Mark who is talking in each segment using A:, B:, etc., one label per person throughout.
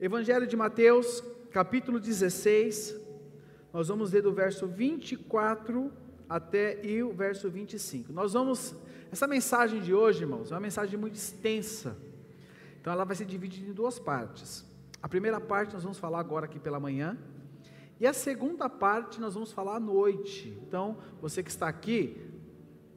A: Evangelho de Mateus, capítulo 16, nós vamos ler do verso 24 até e o verso 25. Nós vamos, essa mensagem de hoje, irmãos, é uma mensagem muito extensa, então ela vai ser dividida em duas partes. A primeira parte nós vamos falar agora aqui pela manhã, e a segunda parte nós vamos falar à noite. Então, você que está aqui,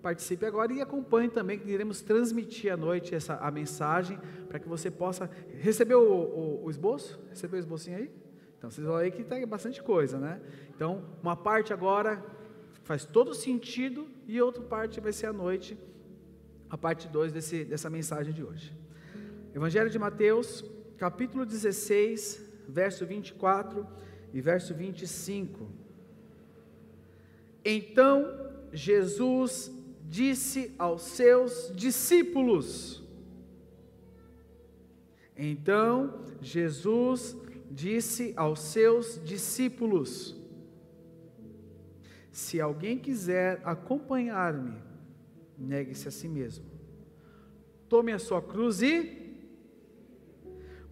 A: participe agora e acompanhe também, que iremos transmitir à noite essa, a mensagem, para que você possa. Recebeu o, o, o esboço? Recebeu o esbocinho aí? Então, vocês vão aí que tem bastante coisa, né? Então, uma parte agora faz todo sentido e outra parte vai ser à noite, a parte 2 dessa mensagem de hoje. Evangelho de Mateus, capítulo 16, verso 24 e verso 25. Então Jesus disse aos seus discípulos. Então Jesus disse aos seus discípulos: Se alguém quiser acompanhar-me, negue-se a si mesmo. Tome a sua cruz e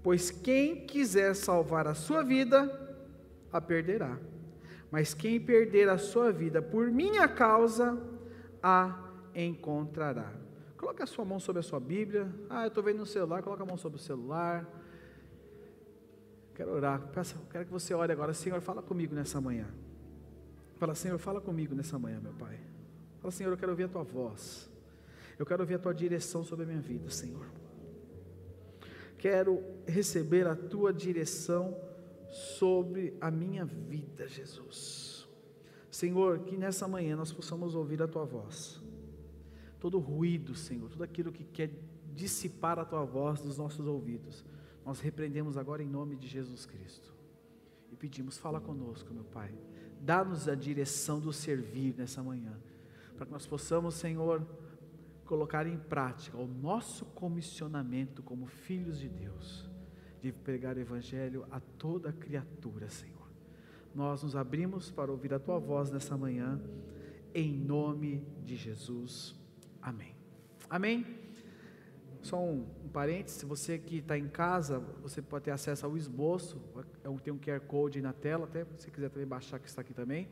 A: Pois quem quiser salvar a sua vida, a perderá. Mas quem perder a sua vida por minha causa, a encontrará. Coloque a sua mão sobre a sua Bíblia. Ah, eu estou vendo no celular. Coloque a mão sobre o celular. Quero orar. Peço, quero que você ore agora. Senhor, fala comigo nessa manhã. Fala, Senhor, fala comigo nessa manhã, meu Pai. Fala, Senhor, eu quero ouvir a tua voz. Eu quero ouvir a tua direção sobre a minha vida, Senhor. Quero receber a tua direção sobre a minha vida, Jesus. Senhor, que nessa manhã nós possamos ouvir a tua voz todo ruído, Senhor, tudo aquilo que quer dissipar a tua voz dos nossos ouvidos, nós repreendemos agora em nome de Jesus Cristo e pedimos: fala conosco, meu Pai, dá-nos a direção do servir nessa manhã, para que nós possamos, Senhor, colocar em prática o nosso comissionamento como filhos de Deus, de pregar o Evangelho a toda criatura, Senhor. Nós nos abrimos para ouvir a tua voz nessa manhã, em nome de Jesus. Amém. Amém? Só um, um parênteses, você que está em casa, você pode ter acesso ao esboço, é tem um QR Code aí na tela, até se você quiser também baixar que está aqui também.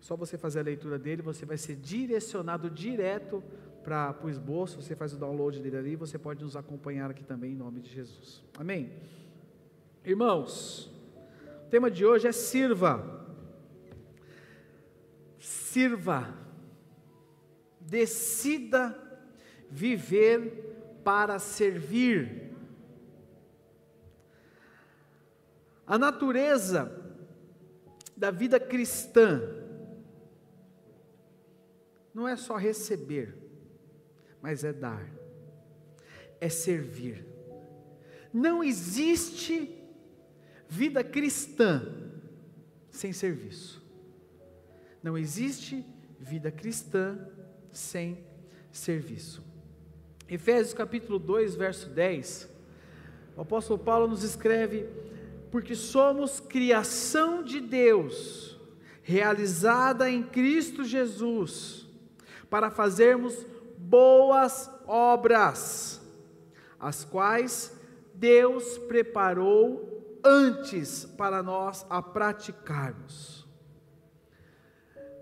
A: Só você fazer a leitura dele, você vai ser direcionado direto para o esboço, você faz o download dele ali, você pode nos acompanhar aqui também em nome de Jesus. Amém? Irmãos, o tema de hoje é sirva. Sirva decida viver para servir. A natureza da vida cristã não é só receber, mas é dar, é servir. Não existe vida cristã sem serviço. Não existe vida cristã sem serviço. Efésios capítulo 2, verso 10, o apóstolo Paulo nos escreve: Porque somos criação de Deus, realizada em Cristo Jesus, para fazermos boas obras, as quais Deus preparou antes para nós a praticarmos.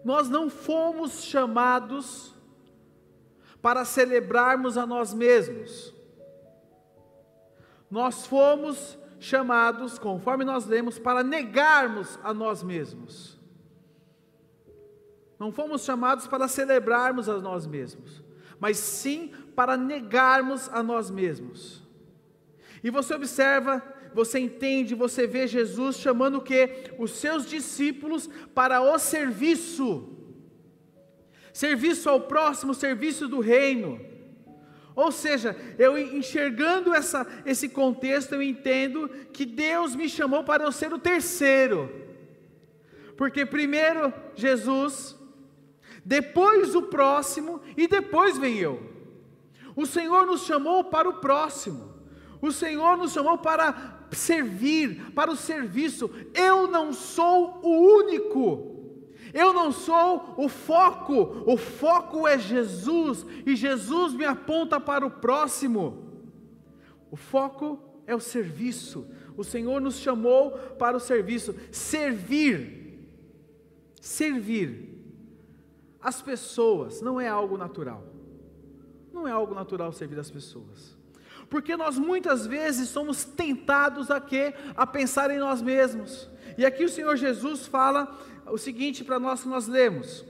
A: Nós não fomos chamados para celebrarmos a nós mesmos. Nós fomos chamados, conforme nós lemos, para negarmos a nós mesmos. Não fomos chamados para celebrarmos a nós mesmos, mas sim para negarmos a nós mesmos. E você observa, você entende, você vê Jesus chamando o que? Os seus discípulos para o serviço serviço ao próximo, serviço do reino. Ou seja, eu enxergando essa, esse contexto, eu entendo que Deus me chamou para eu ser o terceiro. Porque primeiro Jesus, depois o próximo e depois vem eu. O Senhor nos chamou para o próximo. O Senhor nos chamou para servir, para o serviço. Eu não sou o único. Eu não sou o foco, o foco é Jesus, e Jesus me aponta para o próximo. O foco é o serviço, O Senhor nos chamou para o serviço, servir. Servir. As pessoas não é algo natural. Não é algo natural servir as pessoas. Porque nós muitas vezes somos tentados a quê? A pensar em nós mesmos. E aqui o Senhor Jesus fala o seguinte para nós que nós lemos: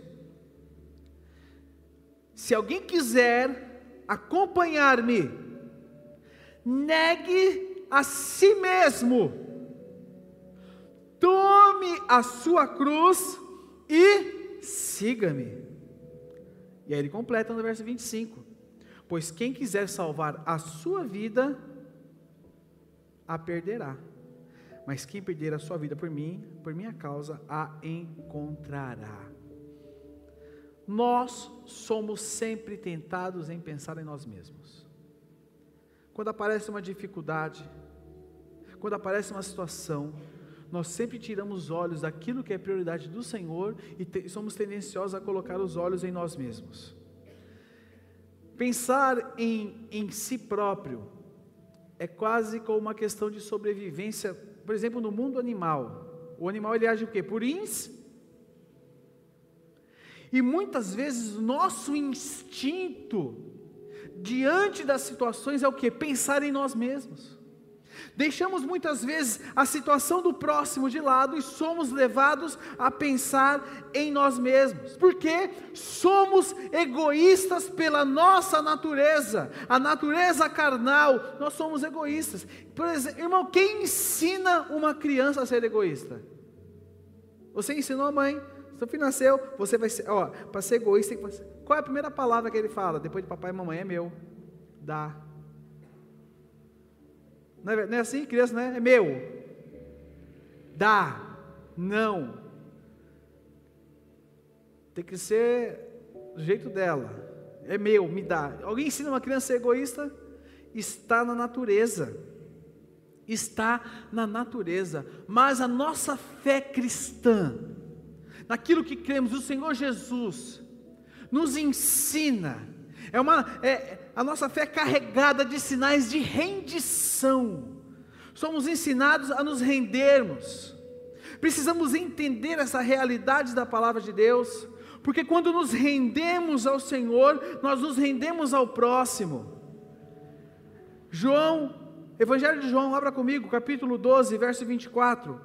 A: Se alguém quiser acompanhar-me, negue a si mesmo, tome a sua cruz e siga-me. E aí ele completa no verso 25: Pois quem quiser salvar a sua vida, a perderá mas quem perder a sua vida por mim, por minha causa, a encontrará. Nós somos sempre tentados em pensar em nós mesmos. Quando aparece uma dificuldade, quando aparece uma situação, nós sempre tiramos os olhos daquilo que é prioridade do Senhor e te, somos tendenciosos a colocar os olhos em nós mesmos. Pensar em, em si próprio é quase como uma questão de sobrevivência por exemplo, no mundo animal, o animal ele age o quê? Por ins. E muitas vezes nosso instinto diante das situações é o que? Pensar em nós mesmos. Deixamos muitas vezes a situação do próximo de lado e somos levados a pensar em nós mesmos, porque somos egoístas pela nossa natureza, a natureza carnal, nós somos egoístas. Por exemplo, irmão, quem ensina uma criança a ser egoísta? Você ensinou a mãe, seu filho nasceu, você vai ser, ó, para ser egoísta, qual é a primeira palavra que ele fala? Depois de papai e mamãe, é meu, dá. Não é, não é assim, criança, né? É meu. Dá. Não. Tem que ser do jeito dela. É meu, me dá. Alguém ensina uma criança a ser egoísta? Está na natureza. Está na natureza. Mas a nossa fé cristã, naquilo que cremos, o Senhor Jesus, nos ensina. É uma, é, a nossa fé é carregada de sinais de rendição. Somos ensinados a nos rendermos. Precisamos entender essa realidade da palavra de Deus, porque quando nos rendemos ao Senhor, nós nos rendemos ao próximo. João, Evangelho de João, abra comigo, capítulo 12, verso 24.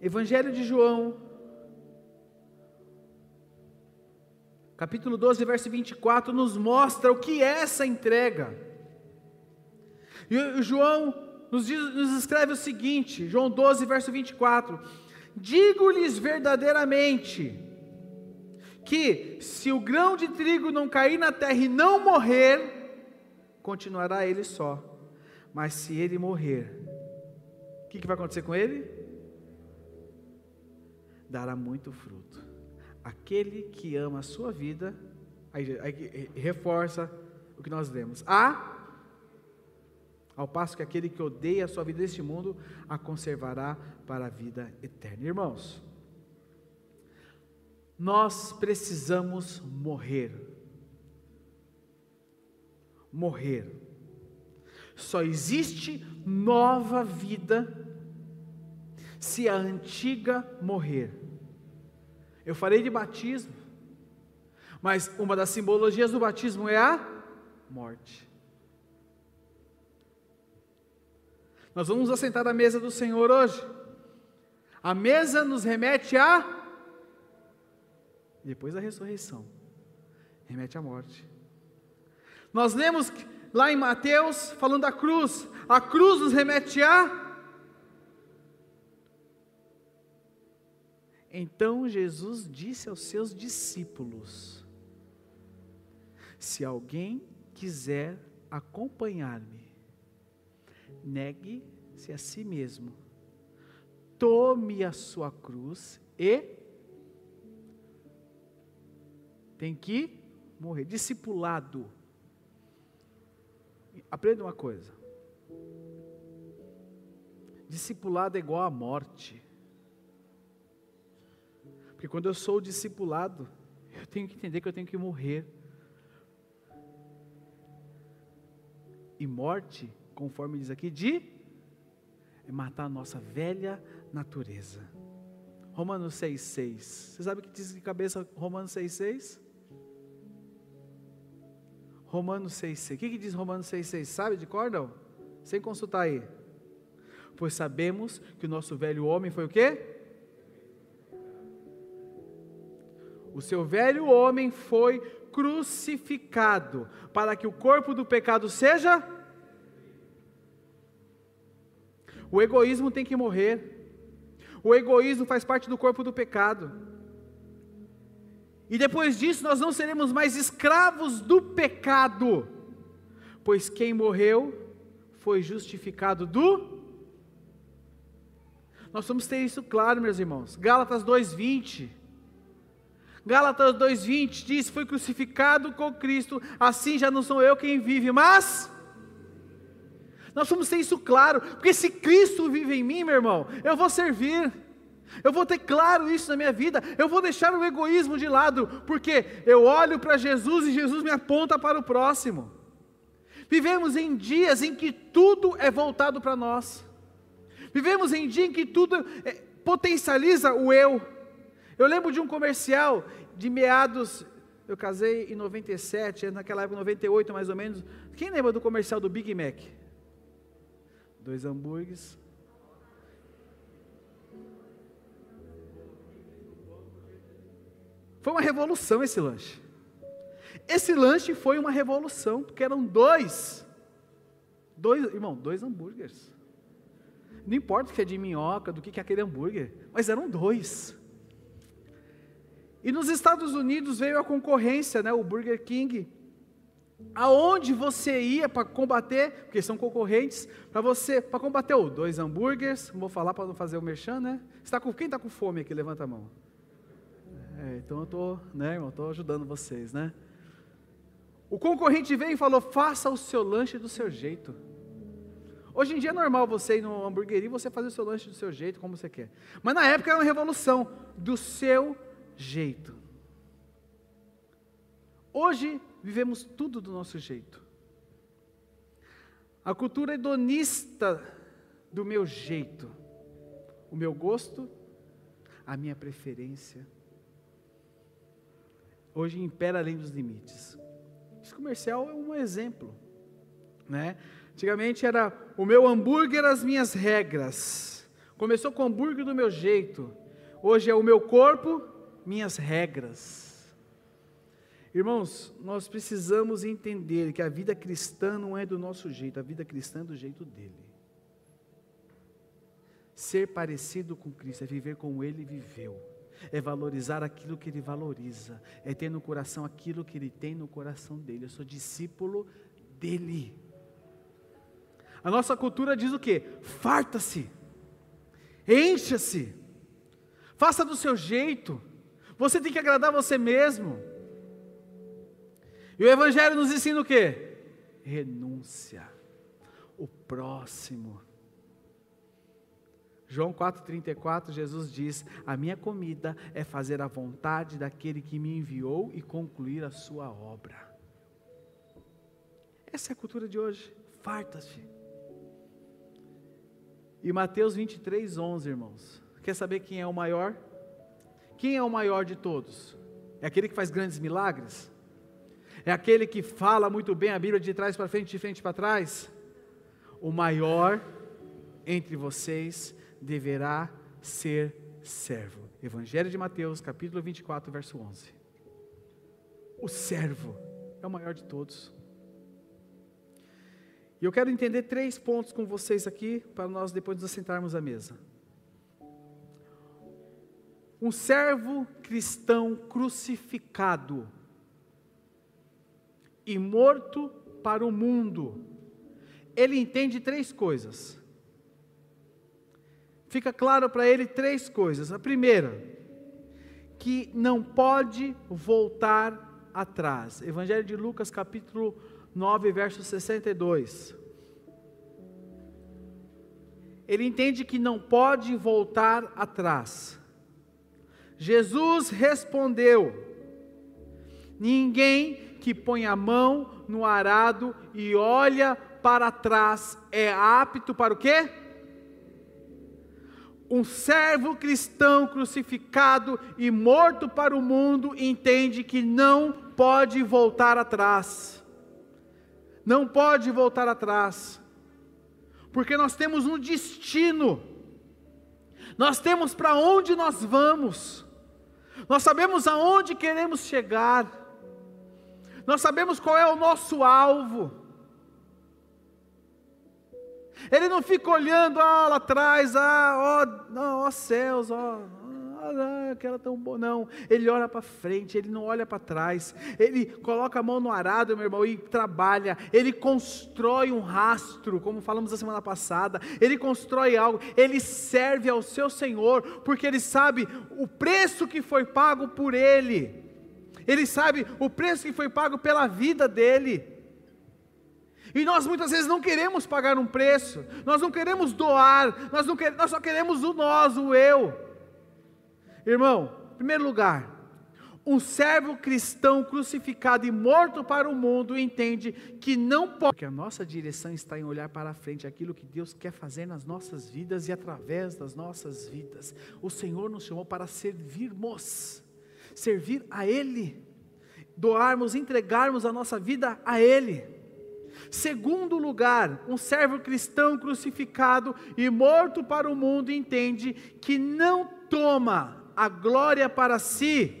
A: Evangelho de João, capítulo 12, verso 24, nos mostra o que é essa entrega. E João nos, diz, nos escreve o seguinte, João 12, verso 24: Digo-lhes verdadeiramente, que se o grão de trigo não cair na terra e não morrer, continuará ele só, mas se ele morrer, o que, que vai acontecer com ele? Dará muito fruto. Aquele que ama a sua vida, aí, aí reforça o que nós lemos. A ao passo que aquele que odeia a sua vida neste mundo a conservará para a vida eterna. Irmãos, nós precisamos morrer. Morrer. Só existe nova vida se a antiga morrer. Eu falei de batismo, mas uma das simbologias do batismo é a morte. Nós vamos assentar à mesa do Senhor hoje. A mesa nos remete a depois da ressurreição, remete à morte. Nós lemos lá em Mateus falando da cruz, a cruz nos remete a Então Jesus disse aos seus discípulos: Se alguém quiser acompanhar-me, negue-se a si mesmo, tome a sua cruz e tem que morrer. Discipulado. Aprenda uma coisa. Discipulado é igual à morte. Porque quando eu sou discipulado, eu tenho que entender que eu tenho que morrer. E morte, conforme diz aqui, de é matar a nossa velha natureza. Romanos 6,6. Você sabe o que diz de cabeça Romanos 6,6? Romanos 6,6. O que, que diz Romanos 6,6? Sabe de cor não? Sem consultar aí. Pois sabemos que o nosso velho homem foi o quê? O seu velho homem foi crucificado para que o corpo do pecado seja. O egoísmo tem que morrer. O egoísmo faz parte do corpo do pecado. E depois disso nós não seremos mais escravos do pecado, pois quem morreu foi justificado do. Nós vamos ter isso claro, meus irmãos. Gálatas 2:20. Gálatas 2:20 diz: "Foi crucificado com Cristo, assim já não sou eu quem vive, mas nós vamos ter isso claro, porque se Cristo vive em mim, meu irmão, eu vou servir. Eu vou ter claro isso na minha vida. Eu vou deixar o egoísmo de lado, porque eu olho para Jesus e Jesus me aponta para o próximo. Vivemos em dias em que tudo é voltado para nós. Vivemos em dias em que tudo é, potencializa o eu. Eu lembro de um comercial de meados, eu casei em 97, naquela época 98 mais ou menos. Quem lembra do comercial do Big Mac? dois hambúrgueres. Foi uma revolução esse lanche. Esse lanche foi uma revolução, porque eram dois. Dois, irmão, dois hambúrgueres. Não importa o que é de minhoca, do que é aquele hambúrguer, mas eram dois. E nos Estados Unidos veio a concorrência, né, o Burger King, aonde você ia para combater, porque são concorrentes, para você, para combater o dois hambúrgueres, vou falar para não fazer o merchan, né? Está com, quem está com fome aqui? Levanta a mão. É, então eu estou, né, irmão, estou ajudando vocês, né? O concorrente veio e falou: faça o seu lanche do seu jeito. Hoje em dia é normal você ir no hamburgueria e você fazer o seu lanche do seu jeito, como você quer. Mas na época era uma revolução, do seu jeito. Hoje vivemos tudo do nosso jeito. A cultura hedonista do meu jeito, o meu gosto, a minha preferência. Hoje impera além dos limites. Esse comercial é um exemplo, né? Antigamente era o meu hambúrguer, as minhas regras. Começou com o hambúrguer do meu jeito. Hoje é o meu corpo, minhas regras. Irmãos, nós precisamos entender que a vida cristã não é do nosso jeito, a vida cristã é do jeito dele. Ser parecido com Cristo é viver como ele viveu, é valorizar aquilo que ele valoriza, é ter no coração aquilo que ele tem no coração dele. Eu sou discípulo dele. A nossa cultura diz o que? Farta-se, encha-se, faça do seu jeito, você tem que agradar você mesmo. E o Evangelho nos ensina o quê? Renúncia. O próximo. João 4,34, Jesus diz: A minha comida é fazer a vontade daquele que me enviou e concluir a sua obra. Essa é a cultura de hoje. Farta-se. E Mateus 23, 11, irmãos. Quer saber quem é o maior? Quem é o maior de todos? É aquele que faz grandes milagres? é aquele que fala muito bem a Bíblia de trás para frente, de frente para trás. O maior entre vocês deverá ser servo. Evangelho de Mateus, capítulo 24, verso 11. O servo é o maior de todos. E eu quero entender três pontos com vocês aqui, para nós depois nos assentarmos à mesa. Um servo cristão crucificado e morto para o mundo. Ele entende três coisas. Fica claro para ele três coisas. A primeira, que não pode voltar atrás. Evangelho de Lucas, capítulo 9, verso 62. Ele entende que não pode voltar atrás. Jesus respondeu: Ninguém que põe a mão no arado e olha para trás é apto para o quê? Um servo cristão crucificado e morto para o mundo entende que não pode voltar atrás. Não pode voltar atrás. Porque nós temos um destino. Nós temos para onde nós vamos. Nós sabemos aonde queremos chegar. Nós sabemos qual é o nosso alvo. Ele não fica olhando ah, lá atrás, ah, ó, ó céus, ó, ah, aquela tão boa. Não, ele olha para frente, ele não olha para trás. Ele coloca a mão no arado, meu irmão, e trabalha. Ele constrói um rastro, como falamos a semana passada. Ele constrói algo, ele serve ao seu Senhor, porque ele sabe o preço que foi pago por ele. Ele sabe o preço que foi pago pela vida dele. E nós muitas vezes não queremos pagar um preço, nós não queremos doar, nós, não quer, nós só queremos o nós, o eu. Irmão, em primeiro lugar, um servo cristão crucificado e morto para o mundo entende que não pode, porque a nossa direção está em olhar para a frente, aquilo que Deus quer fazer nas nossas vidas e através das nossas vidas. O Senhor nos chamou para servirmos, servir a Ele, doarmos, entregarmos a nossa vida a Ele. Segundo lugar, um servo cristão crucificado e morto para o mundo entende que não toma a glória para si.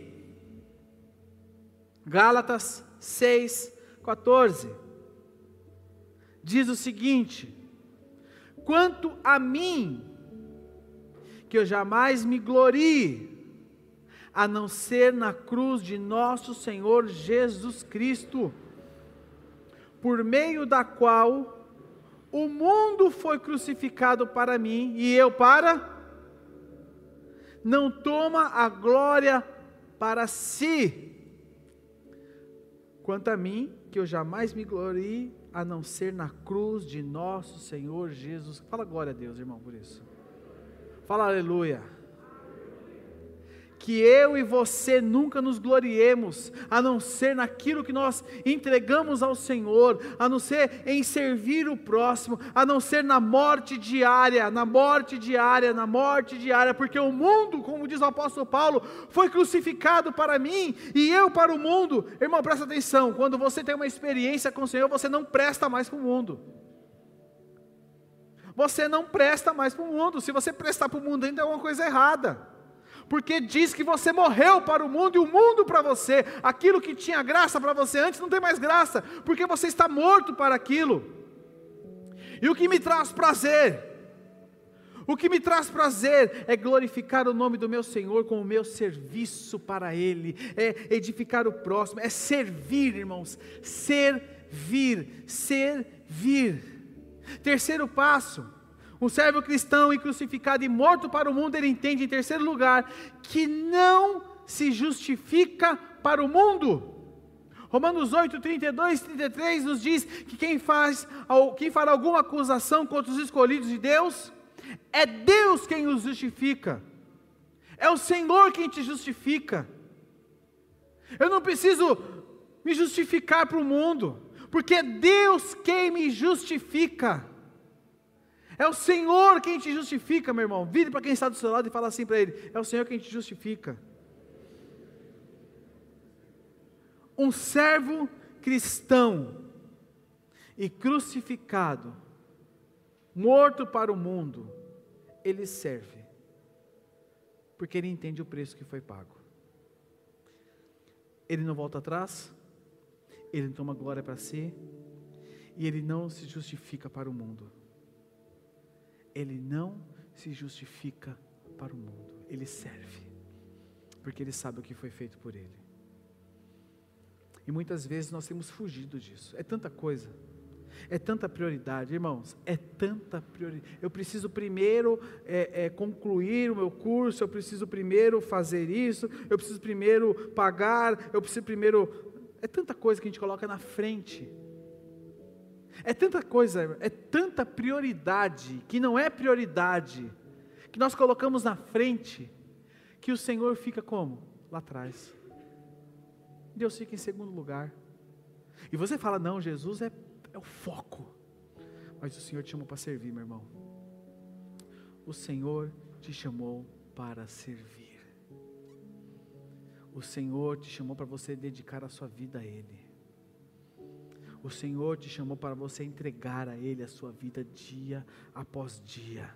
A: Gálatas 6, 14. Diz o seguinte: Quanto a mim, que eu jamais me glorie, a não ser na cruz de nosso Senhor Jesus Cristo por meio da qual o mundo foi crucificado para mim e eu para não toma a glória para si. Quanto a mim, que eu jamais me glorie a não ser na cruz de nosso Senhor Jesus. Fala glória a Deus, irmão, por isso. Fala aleluia que eu e você nunca nos gloriemos, a não ser naquilo que nós entregamos ao Senhor, a não ser em servir o próximo, a não ser na morte diária, na morte diária, na morte diária, porque o mundo, como diz o apóstolo Paulo, foi crucificado para mim e eu para o mundo. Irmão, presta atenção: quando você tem uma experiência com o Senhor, você não presta mais para o mundo. Você não presta mais para o mundo. Se você prestar para o mundo, ainda é alguma coisa errada porque diz que você morreu para o mundo e o mundo para você. Aquilo que tinha graça para você antes não tem mais graça, porque você está morto para aquilo. E o que me traz prazer? O que me traz prazer é glorificar o nome do meu Senhor com o meu serviço para Ele, é edificar o próximo, é servir, irmãos, servir, servir. Terceiro passo, um servo cristão e crucificado e morto para o mundo, ele entende, em terceiro lugar, que não se justifica para o mundo. Romanos 8, 32 e 33 nos diz que quem, faz, quem fará alguma acusação contra os escolhidos de Deus, é Deus quem os justifica, é o Senhor quem te justifica. Eu não preciso me justificar para o mundo, porque é Deus quem me justifica. É o Senhor quem te justifica, meu irmão. Vire para quem está do seu lado e fala assim para ele: É o Senhor quem te justifica. Um servo cristão e crucificado, morto para o mundo, ele serve, porque ele entende o preço que foi pago. Ele não volta atrás, ele toma glória para si, e ele não se justifica para o mundo ele não se justifica para o mundo, ele serve, porque ele sabe o que foi feito por ele. E muitas vezes nós temos fugido disso, é tanta coisa, é tanta prioridade, irmãos, é tanta prioridade. Eu preciso primeiro é, é, concluir o meu curso, eu preciso primeiro fazer isso, eu preciso primeiro pagar, eu preciso primeiro. É tanta coisa que a gente coloca na frente é tanta coisa, é tanta prioridade que não é prioridade, que nós colocamos na frente, que o Senhor fica como? Lá atrás. Deus fica em segundo lugar. E você fala, não, Jesus é, é o foco. Mas o Senhor te chamou para servir, meu irmão. O Senhor te chamou para servir. O Senhor te chamou para você dedicar a sua vida a Ele. O Senhor te chamou para você entregar a Ele a sua vida dia após dia.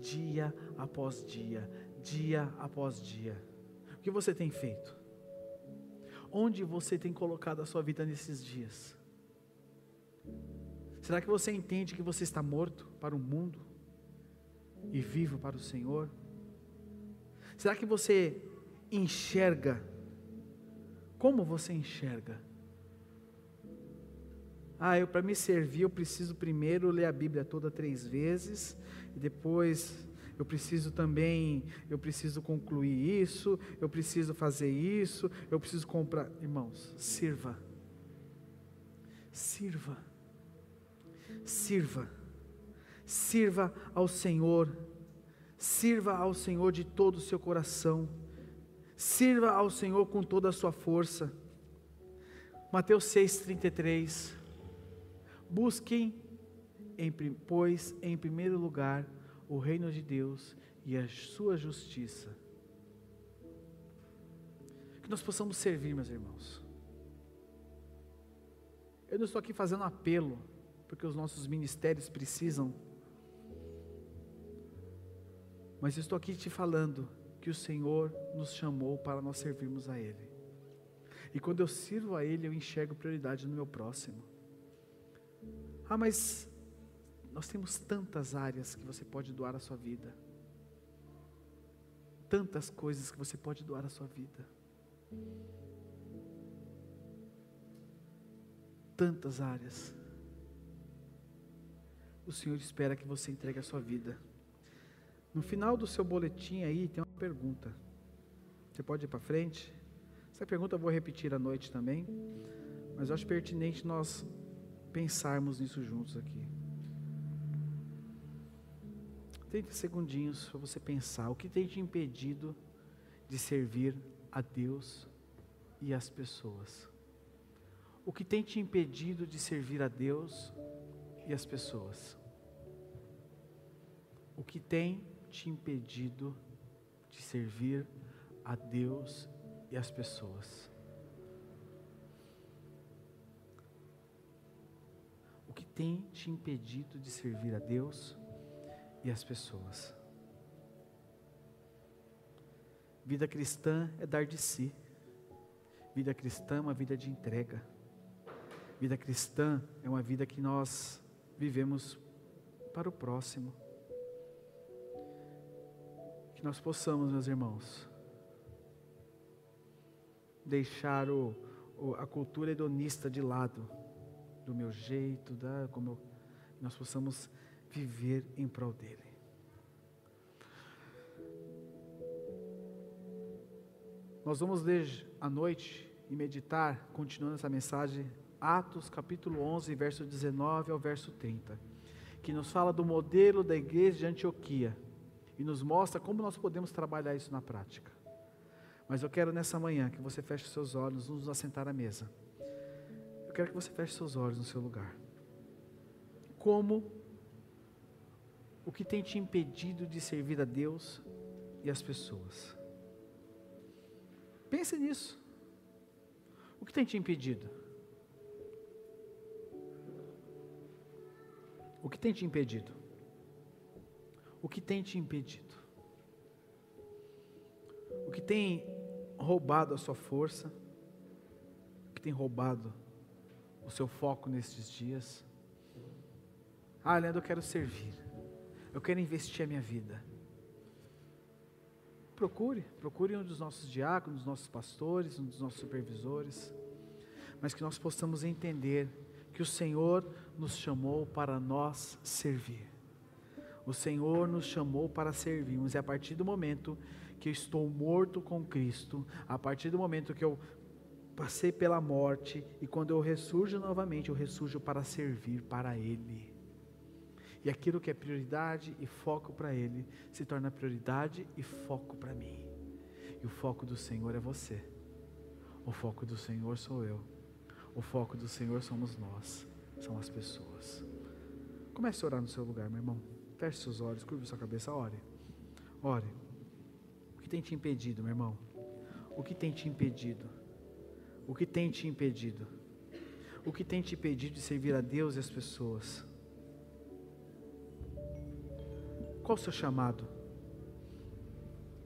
A: Dia após dia, dia após dia. O que você tem feito? Onde você tem colocado a sua vida nesses dias? Será que você entende que você está morto para o mundo e vivo para o Senhor? Será que você enxerga? Como você enxerga? Ah, eu para me servir eu preciso primeiro ler a Bíblia toda três vezes depois eu preciso também, eu preciso concluir isso, eu preciso fazer isso, eu preciso comprar. Irmãos, sirva. Sirva. Sirva. Sirva ao Senhor. Sirva ao Senhor de todo o seu coração. Sirva ao Senhor com toda a sua força. Mateus 6,33. Busquem, em, pois, em primeiro lugar, o reino de Deus e a sua justiça. Que nós possamos servir, meus irmãos. Eu não estou aqui fazendo apelo, porque os nossos ministérios precisam, mas estou aqui te falando que o Senhor nos chamou para nós servirmos a Ele. E quando eu sirvo a Ele, eu enxergo prioridade no meu próximo. Ah, mas nós temos tantas áreas que você pode doar a sua vida. Tantas coisas que você pode doar a sua vida. Tantas áreas. O Senhor espera que você entregue a sua vida. No final do seu boletim aí tem uma pergunta. Você pode ir para frente? Essa pergunta eu vou repetir à noite também, mas eu acho pertinente nós pensarmos nisso juntos aqui. 30 segundinhos para você pensar o que tem te impedido de servir a Deus e as pessoas. O que tem te impedido de servir a Deus e as pessoas? O que tem te impedido de servir a Deus e as pessoas? Tem te impedido de servir a Deus e as pessoas? Vida cristã é dar de si. Vida cristã é uma vida de entrega. Vida cristã é uma vida que nós vivemos para o próximo. Que nós possamos, meus irmãos, deixar o, o, a cultura hedonista de lado do meu jeito, da, como eu, nós possamos viver em prol dele. Nós vamos ler à noite e meditar, continuando essa mensagem, Atos capítulo 11, verso 19 ao verso 30, que nos fala do modelo da igreja de Antioquia e nos mostra como nós podemos trabalhar isso na prática. Mas eu quero nessa manhã que você feche seus olhos, nos assentar à mesa. Eu quero que você feche seus olhos no seu lugar. Como o que tem te impedido de servir a Deus e as pessoas? Pense nisso. O que tem te impedido? O que tem te impedido? O que tem te impedido? O que tem roubado a sua força? O que tem roubado o seu foco nesses dias. Ah, Leandro, eu quero servir. Eu quero investir a minha vida. Procure, procure um dos nossos diáconos, um dos nossos pastores, um dos nossos supervisores, mas que nós possamos entender que o Senhor nos chamou para nós servir. O Senhor nos chamou para servirmos, e a partir do momento que eu estou morto com Cristo, a partir do momento que eu passei pela morte e quando eu ressurjo novamente, eu ressurjo para servir para Ele. E aquilo que é prioridade e foco para Ele se torna prioridade e foco para mim. E o foco do Senhor é você. O foco do Senhor sou eu. O foco do Senhor somos nós, são as pessoas. Comece a orar no seu lugar, meu irmão. Feche seus olhos, curva sua cabeça, ore. Ore. O que tem te impedido, meu irmão? O que tem te impedido? O que tem te impedido? O que tem te impedido de servir a Deus e as pessoas? Qual o seu chamado?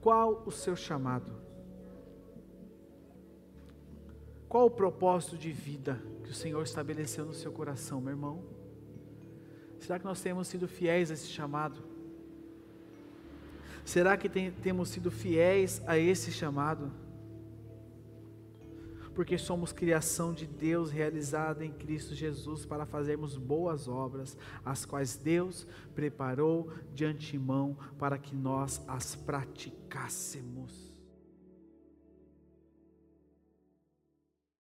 A: Qual o seu chamado? Qual o propósito de vida que o Senhor estabeleceu no seu coração, meu irmão? Será que nós temos sido fiéis a esse chamado? Será que tem, temos sido fiéis a esse chamado? Porque somos criação de Deus realizada em Cristo Jesus para fazermos boas obras, as quais Deus preparou de antemão para que nós as praticássemos.